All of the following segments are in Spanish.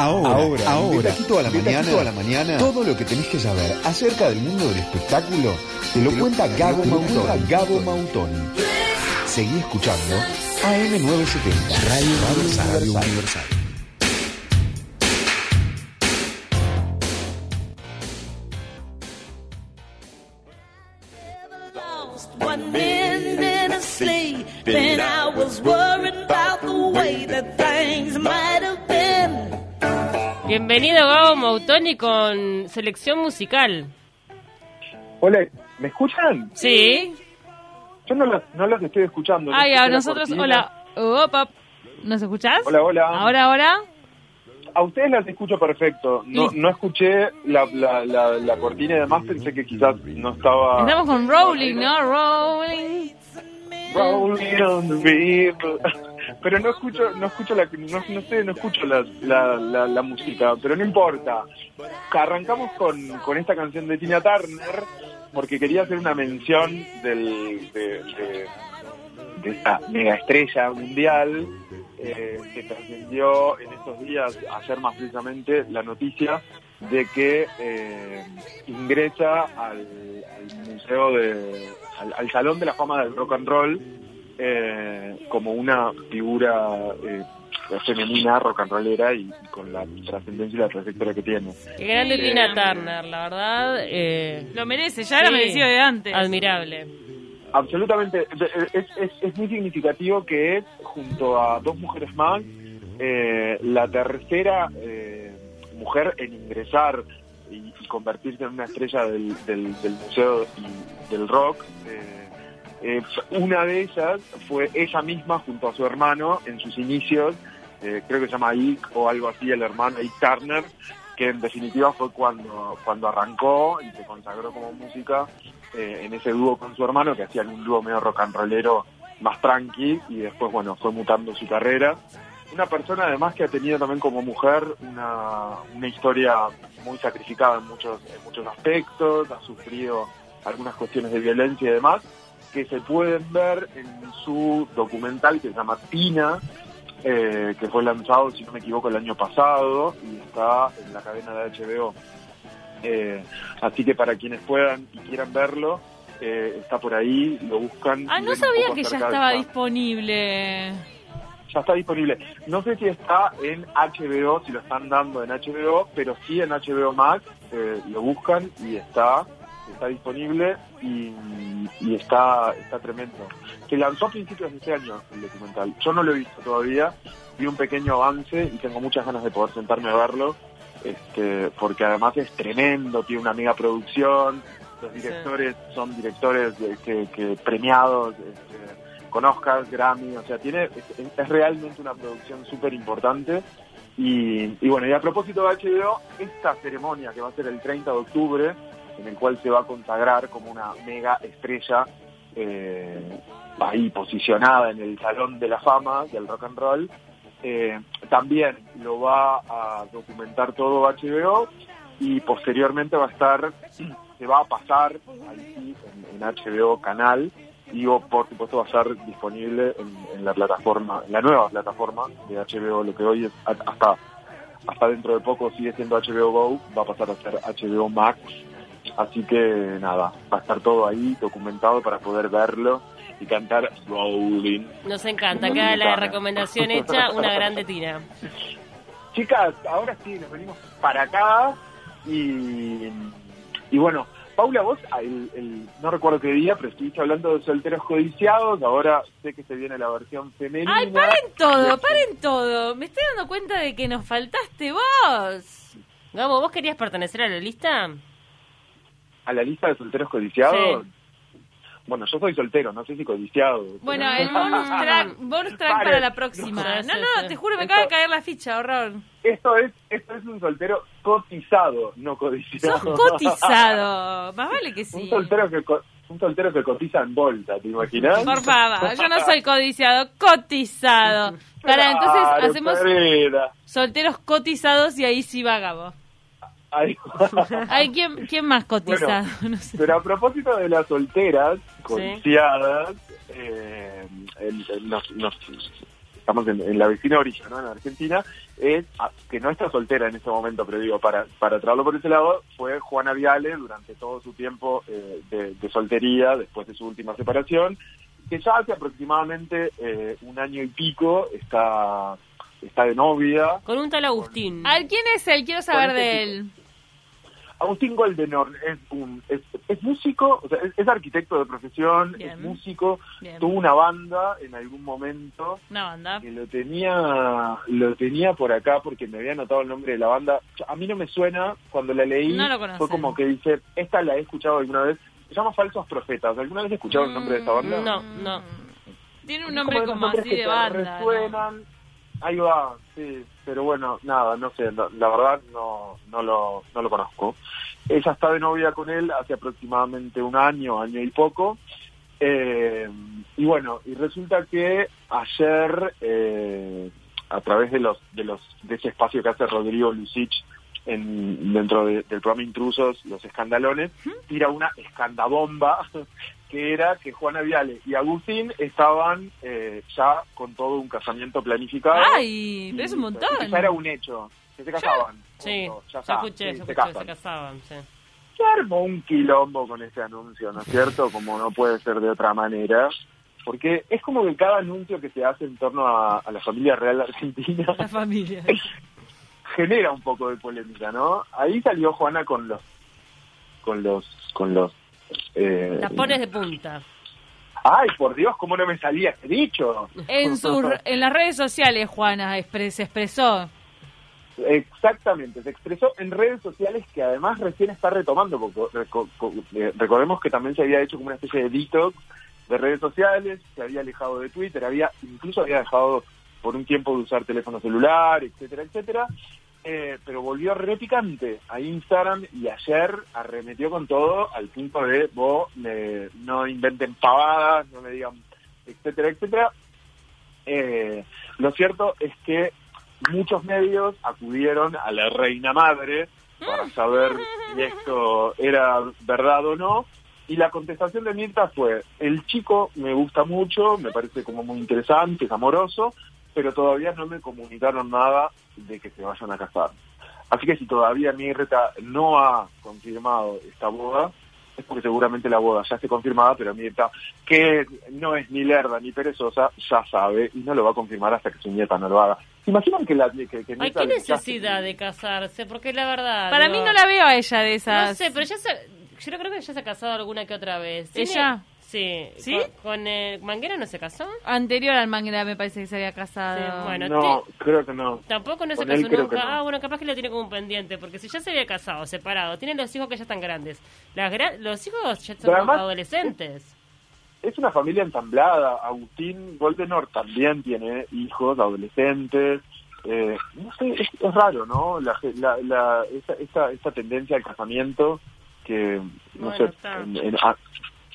Ahora, ahora, ahora, aquí toda la mañana, toda la mañana, todo lo que tenés que saber acerca del mundo del espectáculo te lo cuenta Gabo Mautoni. Gabo Mautoni. Seguí escuchando AM970, Radio, Radio Universal. One Bienvenido Gabo Mautoni con selección musical. Hola, ¿me escuchan? Sí. Yo no los, no los estoy escuchando. Ay, a nosotros, hola. Opa. ¿Nos escuchás? Hola, hola. Ahora, ahora. A ustedes las escucho perfecto. No, no escuché la, la, la, la cortina y demás, pensé que quizás no estaba... Estamos con Rolling, ¿no? Rolling. Rolling on the. Pero no escucho, no escucho la, no, no sé, no escucho la, la, la, la música, pero no importa. Arrancamos con, con esta canción de Tina Turner porque quería hacer una mención del, de, de, de esta mega estrella mundial eh, que trascendió en estos días, ayer más precisamente, la noticia de que eh, ingresa al, museo de, al, al salón de la fama del rock and roll eh, como una figura eh, femenina rock and rollera y, y con la trascendencia y la trayectoria que tiene. Qué grande Eh, Tina Turner, la verdad. Eh, Lo merece, ya era sí, merecido de antes. Admirable. Absolutamente, es, es, es muy significativo que es, junto a dos mujeres más, eh, la tercera eh, mujer en ingresar y, y convertirse en una estrella del, del, del museo y del rock. Eh, eh, una de ellas fue ella misma junto a su hermano en sus inicios, eh, creo que se llama Ike o algo así, el hermano Ike Turner, que en definitiva fue cuando, cuando arrancó y se consagró como música eh, en ese dúo con su hermano, que hacían un dúo medio rock and rollero más tranqui, y después, bueno, fue mutando su carrera. Una persona además que ha tenido también como mujer una, una historia muy sacrificada en muchos, en muchos aspectos, ha sufrido algunas cuestiones de violencia y demás, que se pueden ver en su documental que se llama Tina, eh, que fue lanzado, si no me equivoco, el año pasado y está en la cadena de HBO. Eh, así que para quienes puedan y quieran verlo, eh, está por ahí, lo buscan. Ah, no sabía que ya estaba esta- disponible. Ya está disponible. No sé si está en HBO, si lo están dando en HBO, pero sí en HBO Max, eh, lo buscan y está está disponible y, y está está tremendo. Se lanzó a principios de este año el documental. Yo no lo he visto todavía, vi un pequeño avance y tengo muchas ganas de poder sentarme a verlo, este, porque además es tremendo, tiene una mega producción, los directores son directores de- que, que premiados este, con Oscars, Grammy, o sea, tiene es, es realmente una producción súper importante. Y, y bueno, y a propósito de HBO, esta ceremonia que va a ser el 30 de octubre, en el cual se va a consagrar como una mega estrella eh, ahí posicionada en el Salón de la Fama del Rock and Roll, eh, también lo va a documentar todo HBO y posteriormente va a estar, se va a pasar ahí en, HBO canal y por supuesto va a estar disponible en, la plataforma, la nueva plataforma de HBO, lo que hoy es hasta hasta dentro de poco sigue siendo HBO Go, va a pasar a ser HBO Max, así que nada, va a estar todo ahí documentado para poder verlo y cantar Rolling. Nos encanta. Queda la recomendación hecha. Una grande Tina. Chicas, ahora sí, nos venimos para acá y, y bueno, Paula, vos, el, el- no recuerdo qué día, pero estuviste hablando de solteros codiciados, ahora sé que se viene la versión femenina. Ay, paren todo, paren todo. Me estoy dando cuenta de que nos faltaste vos. Gabo, ¿vos querías pertenecer a la lista? ¿A la lista de solteros codiciados? Sí. Bueno, yo soy soltero, no sé si codiciado. Bueno, pero- el bonus track, bonus track Paren. para la próxima. No, no, te juro, me Esto- acaba de caer la ficha, horror. Esto es, esto es un soltero cotizado, no codiciado. Sos cotizado. Más vale que un sí. soltero que un soltero que cotiza en bolsa, ¿te imaginas? Por favor, yo no soy codiciado, cotizado. Para, entonces Claro, hacemos solteros cotizados y ahí sí va Gabo. Ahí- Ay, ¿quién, quién más cotizado? No sé. Pero a propósito de las solteras, codiciadas, eh, el- el- nos, nos estamos en, en la vecina orilla, ¿no? En Argentina, es ah, que no está soltera en este momento, pero digo, para, para traerlo por ese lado, fue Juana Viale durante todo su tiempo eh, de, de soltería, después de su última separación, que ya hace aproximadamente eh, un año y pico está, está de novia. Con un tal Agustín. ¿Al quién es él? Quiero saber Con este de tipo. él. Agustín Goldenor es un es, es músico, o sea, es, es arquitecto de profesión, Bien. es músico, Bien. tuvo una banda en algún momento Una banda. que lo tenía lo tenía por acá porque me había anotado el nombre de la banda. A mí no me suena, cuando la leí No lo fue como que dice, esta la he escuchado alguna vez. Se llama Falsos Profetas. ¿Alguna vez escucharon el nombre de esta banda? No, no. Tiene un nombre como así de banda. ¿no? Ahí va, sí, pero bueno, nada, no sé, la, la verdad no, no, lo, no lo conozco. Ella está de novia con él hace aproximadamente un año, año y poco. Eh, y bueno, y resulta que ayer, eh, a través de los, de los, de ese espacio que hace Rodrigo Lucich en, dentro de- del programa Intrusos, Los Escandalones, tira una escandabomba que era que Juana Viale y Agustín estaban eh, ya con todo un casamiento planificado. Ay, pero es un Y montón. que Ya era un hecho, que se casaban. Sí, Punto, ya escuché, sí, ya se escuché, casan. se casaban, sí. Se armó un quilombo con ese anuncio, ¿no es cierto? Como no puede ser de otra manera. Porque es como que cada anuncio que se hace en torno a, a la familia real argentina La familia. genera un poco de polémica, ¿no? Ahí salió Juana con los con los con los eh, Las pones de punta. Ay, por Dios, cómo no me salía ese dicho. En, sus, en las redes sociales, Juana se expresó. Exactamente, se expresó en redes sociales que además recién está retomando, porque eh, recordemos que también se había hecho como una especie de detox de redes sociales, se había alejado de Twitter, había incluso había dejado por un tiempo de usar teléfono celular, etcétera, etcétera, eh, pero volvió re picante a Instagram y ayer arremetió con todo al punto de, vos, me- no inventen pavadas, no me digan, etcétera, etcétera. Eh, lo cierto es que muchos medios acudieron a la reina madre para saber si esto era verdad o no. Y la contestación de Mirta fue, el chico me gusta mucho, me parece como muy interesante, es amoroso, pero todavía no me comunicaron nada de que se vayan a casar. Así que si todavía Mirta no ha confirmado esta boda, es porque seguramente la boda ya esté confirmada, pero Mirta, que no es ni lerda ni perezosa, ya sabe y no lo va a confirmar hasta que su nieta no lo haga. ¿Se imaginan que la que, que Ay, qué necesidad de casarse, porque la verdad... Para digo, mí no la veo a ella de esas. No sé, pero ya se... Yo creo que ya se ha casado alguna que otra vez. Tiene- ¿Ella? Sí. ¿Sí? Con, con, eh, Manguera no se casó. Anterior al Manguera me parece que se había casado. Sí, bueno. No, creo que no. Tampoco no se Con casó nunca. no. Ah, bueno, capaz que lo tiene como un pendiente, porque si ya se había casado, separado, tiene los hijos que ya están grandes. Las gra- los hijos ya son además- adolescentes. Es una familia ensamblada. Agustín Goldenor también tiene hijos, adolescentes. Eh, no sé, es, es raro, ¿no? La, la, la- esta, esta, esta tendencia al casamiento que, no Bueno, sé, está. en, en- a-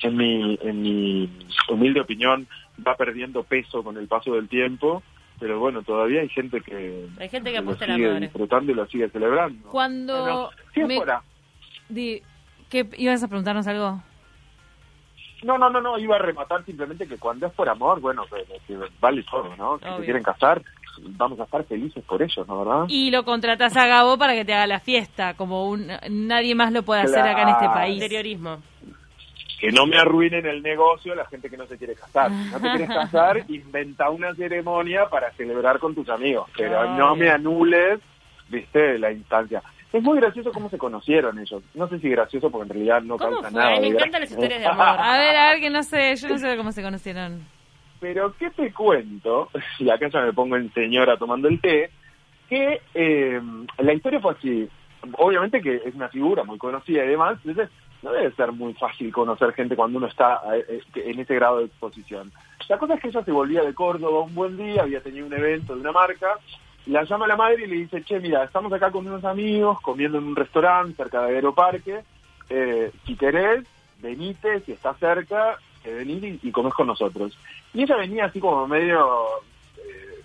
en mi, en mi humilde opinión, va perdiendo peso con el paso del tiempo. Pero bueno, todavía hay gente que, Hay gente que lo a la sigue disfrutando y lo sigue celebrando. Cuando Bueno, si es me- fuera- di- ¿qué, ¿Ibas a preguntarnos algo? No, no, no, no, iba a rematar simplemente que cuando es por amor, bueno, que, que vale todo, ¿no? Si Obvio. se quieren casar, vamos a estar felices por ellos, ¿no, verdad? Y lo contratas a Gabo para que te haga la fiesta, como un nadie más lo puede hacer acá en este país. Interiorismo. Que no me arruinen el negocio la gente que no se quiere casar. Si no te quieres casar, inventa una ceremonia para celebrar con tus amigos, pero no me anules, viste, la instancia. Es muy gracioso cómo se conocieron ellos. No sé si gracioso porque en realidad no ¿Cómo causa fue? nada. Me encantan las historias de amor. A ver, a ver, que no sé, yo no sé cómo se conocieron. Pero ¿qué te cuento? Y acá ya me pongo en señora tomando el té, que eh, la historia fue así. Obviamente que es una figura muy conocida y demás, entonces no debe ser muy fácil conocer gente cuando uno está eh, eh, en ese grado de exposición. La cosa es que ella se volvía de Córdoba un buen día, había tenido un evento de una marca, la llama la madre y le dice, che, mira, estamos acá con unos amigos comiendo en un restaurante cerca de Aeroparque, eh, si querés, venite, si estás cerca, que venís y, y comés con nosotros. Y ella venía así como medio eh,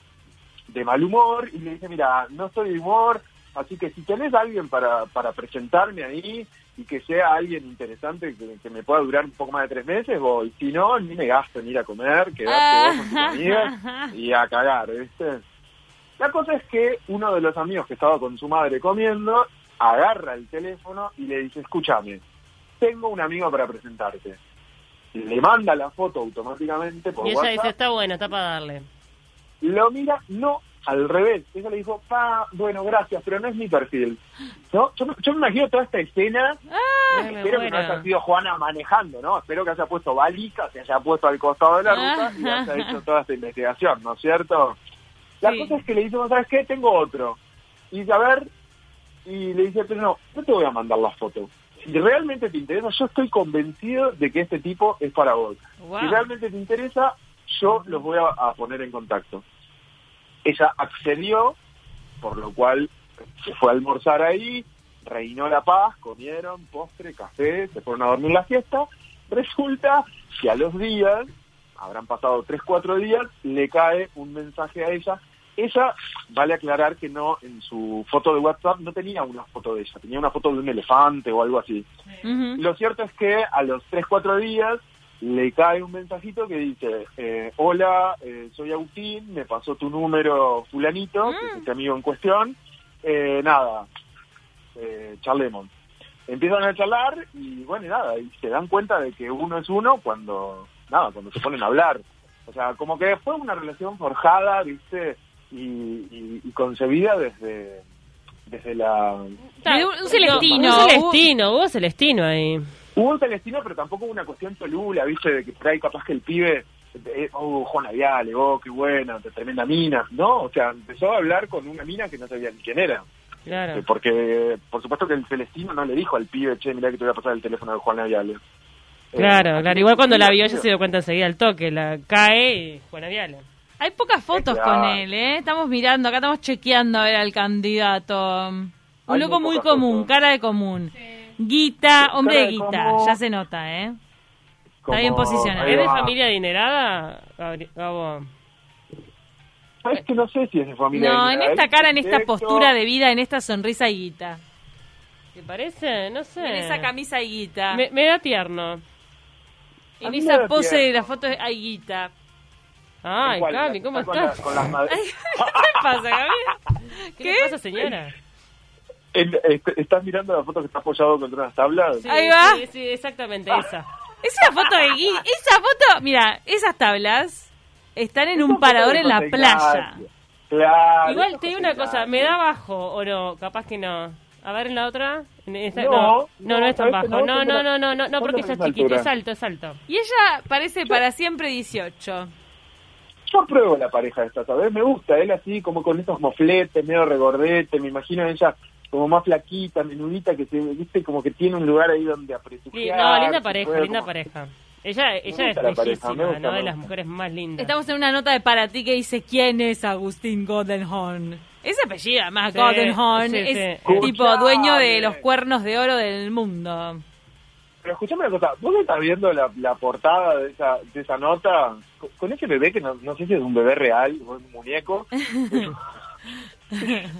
de mal humor y le dice, mira, no estoy de humor, Así que si tenés a alguien para, para presentarme ahí y que sea alguien interesante que, que me pueda durar un poco más de tres meses, voy. Si no, ni me gasto en ir a comer, quedarte vos con tus amigas y a cagar, ¿viste? La cosa es que uno de los amigos que estaba con su madre comiendo agarra el teléfono y le dice, escúchame, tengo un amigo para presentarte. Le manda la foto automáticamente por Y ella WhatsApp. dice, está bueno, está para darle. Lo mira, no, al revés. Ella le dijo, pa, bueno, gracias, pero no es mi perfil. ¿No? Yo, me- yo me imagino toda esta escena, me espero que no haya sido Juana manejando, ¿no? Espero que haya puesto balica, se haya puesto al costado de la ruta y haya hecho toda esta investigación, ¿no es cierto? La Sí. cosa es que le dice, ¿sabes qué? Tengo otro. Y a ver, y le dice, pero no, no te voy a mandar la foto. Si realmente te interesa, yo estoy convencido de que este tipo es para vos. Wow. Si realmente te interesa, yo los voy a, a poner en contacto. Ella accedió, por lo cual se fue a almorzar ahí, reinó la paz, comieron postre, café, se fueron a dormir la fiesta. Resulta que a los días, habrán pasado tres, cuatro días, le cae un mensaje a ella. Ella, vale aclarar que no, en su foto de WhatsApp no tenía una foto de ella, tenía una foto de un elefante o algo así. Lo cierto es que a los 3, 4 días le cae un mensajito que dice, eh, hola, eh, soy Agustín, me pasó tu número fulanito, que es este amigo en cuestión, eh, nada, eh, charlemos. Empiezan a charlar y bueno, y nada, y se dan cuenta de que uno es uno cuando, nada, cuando se ponen a hablar. O sea, como que fue una relación forjada, viste, y, y- y concebida desde, desde la, un, un celestino. Un celestino, hubo celestino ahí. Hubo un celestino, pero tampoco hubo una cuestión cholula, ¿viste? De que por ahí capaz que el pibe, eh, oh, Juana Viale, oh, qué buena, tremenda mina. No, o sea, empezó a hablar con una mina que no sabía ni quién era. Eh, Claro. Porque, por supuesto que el celestino no le dijo al pibe, che, mirá que te voy a pasar el teléfono de Juana Viale. Eh, Claro, claro. Igual cuando la sí, vio sí, ella se dio cuenta enseguida al toque. La cae y Juana Viale. Hay pocas fotos Claro. con él, ¿eh? Estamos mirando, acá estamos chequeando a ver al candidato. Un Hay loco muy común, fotos. cara de común. Guita, hombre de guita, ya se nota, ¿eh? como- bien posicionado. ¿Es de familia adinerada, Gabo? Es que no sé si es de familia. No, en esta cara, en esta postura de vida, en esta sonrisa y guita. ¿Te parece? No sé. En esa camisa y guita. Me, me da tierno. A En esa pose tierno. de la foto hay guita. Ay. Cami, ¿cómo Está con estás? la- con las. ¿Qué pasa, Gaby? ¿Qué, ¿Qué? le pasa, señora? En- est- ¿Estás mirando la foto que está apoyado contra unas tablas? Sí, Ahí va. Sí, sí, exactamente esa. Es una foto de guita. Esa foto, mira, esas tablas están en un Esa parador de en la playa. Claro. Igual esa te digo una cosa. ¿me da bajo o no? Capaz que no. A ver en la otra. En esta- No, no, no, no, es tan que bajo. no, No, no, de no, no, no, no, porque de ella la es chiquita, es alto, es alto. Y ella parece para siempre 18. Yo apruebo la pareja esta, ¿sabes? Me gusta, él así como con esos mofletes, medio regordete, me imagino ella como más flaquita, menudita, que se, viste, como que tiene un lugar ahí donde Sí, apresujar. no, linda pareja, puede linda como- pareja. Ella, ella es bellísima, gusta, ¿no? De las mujeres más lindas. Estamos en una nota de para ti que dice ¿Quién es Agustín Goldenhorn? Ese apellido, además, Sí, Goldenhorn, sí, es sí. tipo Escuchame. dueño de los cuernos de oro del mundo. Pero escuchame una cosa, ¿vos estás viendo la, la portada de esa, de esa nota? Con, con ese bebé que no, no sé si es un bebé real o es un muñeco.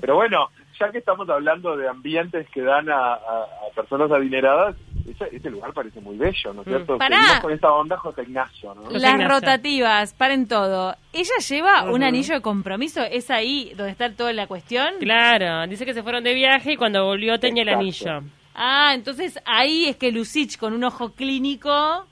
Pero bueno, ya que estamos hablando de ambientes que dan a, a- a personas adineradas, ese, ese lugar parece muy bello, ¿no es Mm. cierto? Pará. Seguimos con esta onda José Ignacio, Las Ignacio. rotativas, paren todo. ¿Ella lleva un anillo de compromiso? ¿Es ahí donde está toda la cuestión? Claro, dice que se fueron de viaje y cuando volvió tenía el anillo. Ah, entonces ahí es que Lucich, con un ojo clínico,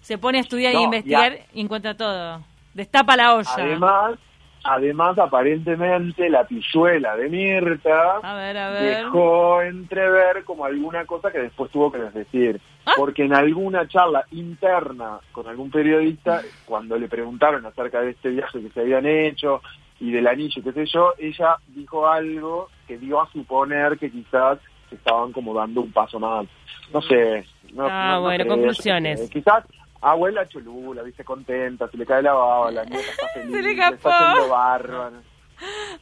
se pone a estudiar y No, investigar ya. y encuentra todo. Destapa la olla. Además, además aparentemente la pilluela de Mirta a ver, a ver. dejó entrever como alguna cosa que después tuvo que desdecir. Ah. Porque en alguna charla interna con algún periodista, cuando le preguntaron acerca de este viaje que se habían hecho y del anillo, qué sé yo, ella dijo algo que dio a suponer que quizás estaban como dando un paso más. No sé. No, Ah, no- no bueno, creo, conclusiones. Quizás abuela cholula, viste, contenta, se le cae la baba, la nieta está feliz, le está escapó. haciendo bárbaro.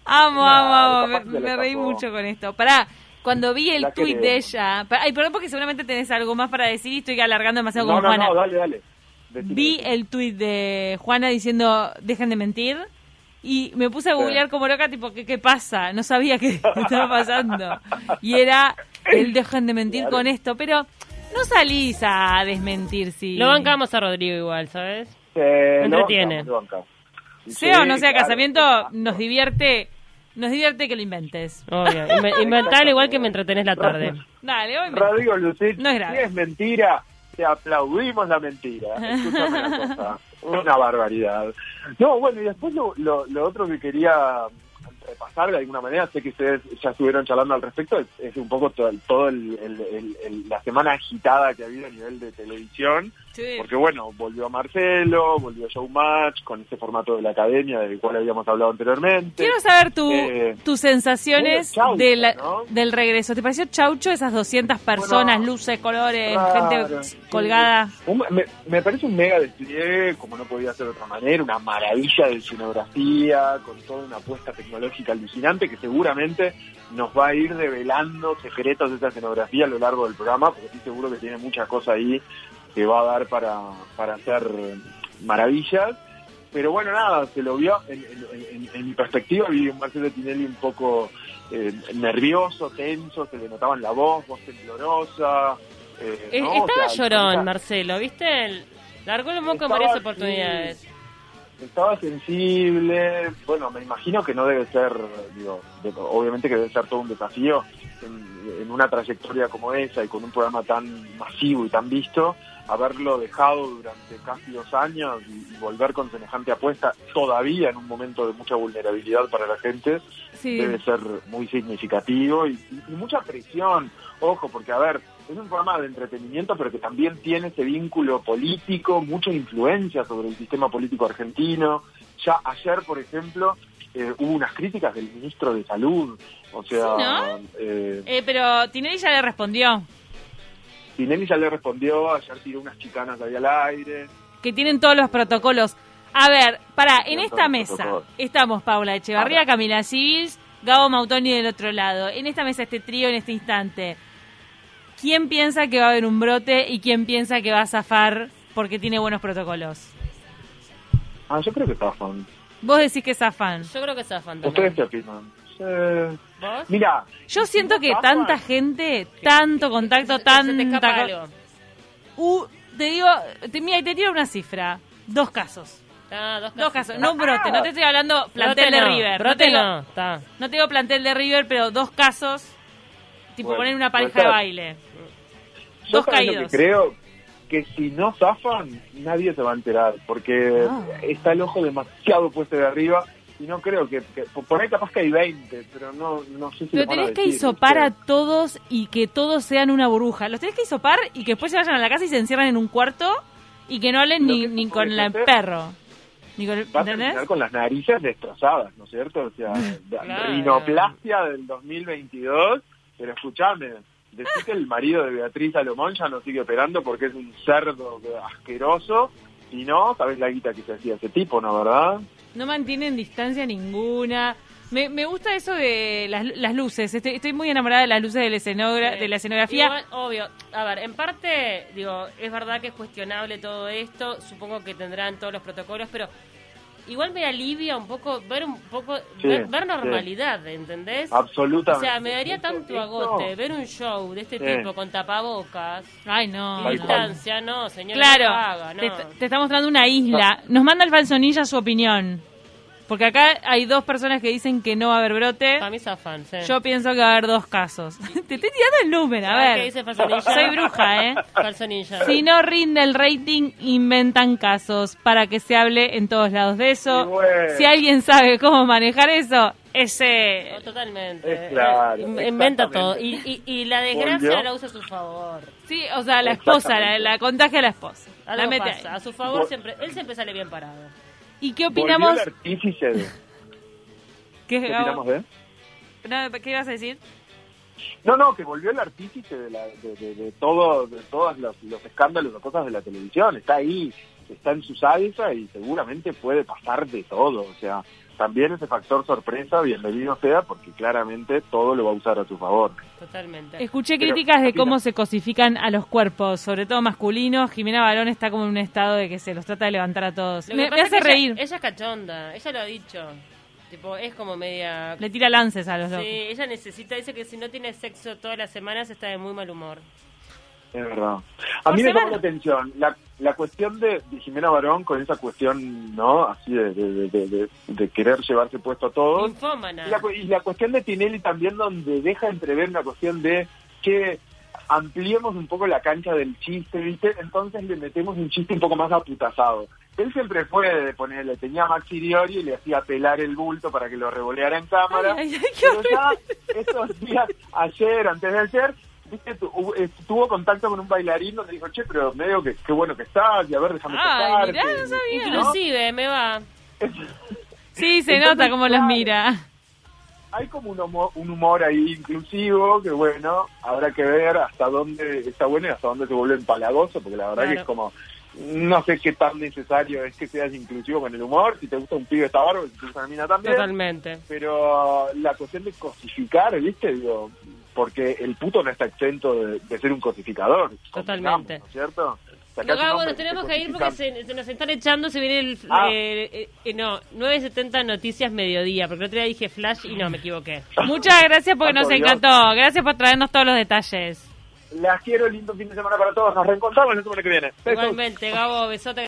Amo, amo, amo. Me, se le me reí mucho con esto. Pará, cuando vi el tuit de ella... Ay, perdón porque seguramente tenés algo más para decir y estoy alargando demasiado No, con no, Juana. no, dale, dale. Decime, Vi el tuit de Juana diciendo, dejen de mentir. Y me puse a googlear como loca, tipo, ¿qué, qué pasa? No sabía qué estaba pasando. Y era, el dejen de mentir con esto, pero no salís a desmentir si... Lo bancamos a Rodrigo igual, ¿sabes? Eh, lo Entretiene. bancamos, lo bancamos. Sea o no sea claro. casamiento, nos divierte, nos divierte que lo inventes. Obvio. Inve- Inventalo igual que me entretenés la tarde. Dale, a inventar. Rodrigo Lucich, No es grave. si es mentira, te aplaudimos la mentira. Escúchame una cosa, una barbaridad. No, bueno, y después lo, lo, lo otro que quería repasar de alguna manera, sé que ustedes ya estuvieron charlando al respecto, es, es un poco todo, todo el- el- el- la semana agitada que ha habido a nivel de televisión, Sí. porque bueno, volvió Marcelo, volvió Showmatch con ese formato de la academia del cual habíamos hablado anteriormente. Quiero saber tu, Eh, tus sensaciones medio chaucha, de la- ¿no? del regreso. ¿Te pareció chaucho esas 200 personas, Bueno, luces, colores, Claro, gente sí. colgada? Un- me, me parece un mega despliegue, como no podía ser de otra manera, una maravilla de escenografía, con toda una apuesta tecnológica alucinante que seguramente nos va a ir revelando secretos de esa escenografía a lo largo del programa, porque estoy seguro que tiene muchas cosas ahí que va a dar para, para hacer maravillas. Pero bueno, nada, se lo vio, en, en- en- en mi perspectiva, vi un Marcelo Tinelli un poco eh, nervioso, tenso, se le notaba en la voz, voz temblorosa. eh. O Estaba sea, llorón, Marcelo, ¿viste? El- Largó el moco en varias sí. oportunidades. estaba sensible, bueno, me imagino que no debe ser, digo, de- obviamente que debe ser todo un desafío en, en una trayectoria como esa y con un programa tan masivo y tan visto, haberlo dejado durante casi dos años y, y volver con semejante apuesta todavía en un momento de mucha vulnerabilidad para la gente, Sí. debe ser muy significativo y, y- y mucha presión. Ojo, porque a ver, es un programa de entretenimiento, pero que también tiene ese vínculo político, mucha influencia sobre el sistema político argentino. Ya ayer, por ejemplo, eh, hubo unas críticas del ministro de Salud. O sea, Sí, ¿no? eh, Eh, pero Tinelli ya le respondió Tinelli ya le respondió, ayer tiró unas chicanas ahí al aire. que tienen todos los protocolos. A ver, para, en esta mesa protocolos. estamos Paula Echevarría, Ahora. Camila Civils, Gabo Mautoni del otro lado. En esta mesa, este trío en este instante. ¿Quién piensa que va a haber un brote y quién piensa que va a zafar porque tiene buenos protocolos? Ah, yo creo que zafan. Vos decís que zafan. Yo creo que zafan ¿Ustedes también. qué opinan? ¿Vos? Mira, Yo siento que tanta gente, tanto contacto, se te tanta... algo. Uh, te digo, te, mira, y te tiro una cifra. Dos casos. Ah, dos, Dos casitos. casos, no un brote. No te estoy hablando plantel Brote de no, River. no, Brote te digo, no, está. no te digo plantel de River, pero dos casos. Tipo Bueno, poner una pareja de baile. Yo Dos caídos. que creo que si no zafan, nadie se va a enterar, porque Ah. está el ojo demasiado puesto de arriba y no creo que, que- por ahí capaz que hay 20, pero no, no sé si lo van a tenés que decir, hisopar a todos y que todos sean una burbuja. Los tenés que hisopar y que después se vayan a la casa y se encierran en un cuarto y que no hablen Lo ni, ni con el perro. Ni con el, Va a terminar con las narices destrozadas, ¿no es cierto? O sea, Claro. rinoplastia del 2022, pero escúchame, decís que el marido de Beatriz Salomón ya no sigue operando porque es un cerdo asqueroso, si no, sabes la guita que se hacía ese tipo, ¿no, verdad? No mantienen distancia ninguna. Me, me gusta eso de las, las luces. Estoy, estoy muy enamorada de las luces de la, escenogra- de la escenografía. Igual, obvio. A ver, en parte, digo, es verdad que es cuestionable todo esto. Supongo que tendrán todos los protocolos, pero igual me alivia un poco ver un poco Sí, ver, ver sí. normalidad, ¿entendés? Absolutamente. O sea, me daría tanto esto- agote ver un show de este Sí. tipo con tapabocas Ay, no. distancia, no, señor. Claro, no lo haga, no. te, te está mostrando una isla. Nos manda el falsonilla su opinión. Porque acá hay dos personas que dicen que no va a haber brote. Para mí zafan, sí. Yo pienso que va a haber dos casos. Te estoy tirando el número, a ¿Sabes ver. qué dice Falsonilla? Soy bruja, ¿eh? Falso ninja. Si no rinde el rating, inventan casos para que se hable en todos lados de eso. Bueno. Si alguien sabe cómo manejar eso, ese... No, totalmente. Es claro, Eh, in- inventa todo. Y, y, y la desgracia la usa a su favor. Sí, o sea, la esposa, la, contagia a la esposa. Algo la mete pasa. A su favor siempre, él siempre sale bien parado. ¿Y qué Volvió opinamos? el artífice de- ¿Qué, ¿Qué opinamos de? no, ¿Qué ibas a decir? No, no, que volvió el artífice de, la, de, de- de todo, de todos los, los escándalos o cosas de la televisión. Está ahí. está en su salsa y seguramente puede pasar de todo. O sea, también ese factor sorpresa, bienvenido sea, porque claramente todo lo va a usar a su favor. Totalmente. Escuché Pero, críticas de cómo se cosifican a los cuerpos, sobre todo masculinos. Jimena Barón está como en un estado de que se los trata de levantar a todos. Lo Me, hace ella- reír. Ella, es cachonda, ella lo ha dicho. Tipo, es como media... Le tira lances a los Sí, locos. ella necesita, dice que si no tiene sexo todas las semanas está de muy mal humor. Es verdad. A mí me llama la atención la, la cuestión de, de Jimena Barón con esa cuestión, ¿no? Así de, de, de- de- de querer llevarse puesto a todos. Infómana. Y la, cu- y la cuestión de Tinelli también donde deja entrever una cuestión de que ampliemos un poco la cancha del chiste, ¿viste? Entonces le metemos un chiste un poco más aputazado. Él siempre fue de ponerle, tenía a Maxi Diori y le hacía pelar el bulto para que lo revoleara en cámara. Ay, ay, ay, qué pero ya estos días, ayer, antes de ayer, ¿viste? Tu- eh, tuvo contacto con un bailarín donde dijo, che, pero medio que qué bueno que estás, y a ver, déjame Ay, tocarte. mirá, no sabía. Inclusive, me va. Sí, se Entonces, nota cómo los claro. mira. hay como un humor, un humor ahí inclusivo que bueno, habrá que ver hasta dónde está bueno y hasta dónde se vuelve empalagoso, porque la verdad Claro. que es como, no sé qué tan necesario es que seas inclusivo con el humor, si te gusta un pibe está bárbaro, si te gusta una mina también, Totalmente. pero la cuestión de cosificar, ¿viste? Digo, porque el puto no está exento de, de ser un cosificador. Totalmente. ¿no es cierto? No, tenemos que ir porque se, se nos están echando, se viene el... Ah. eh, eh, eh, no, 9.70 Noticias Mediodía, porque el otro día dije Flash y no, me equivoqué. Muchas gracias porque nos Dios. encantó. Gracias por traernos todos los detalles. Las quiero, lindo fin de semana para todos. Nos reencontramos la semana que viene. Besos. Igualmente, Gabo, besote.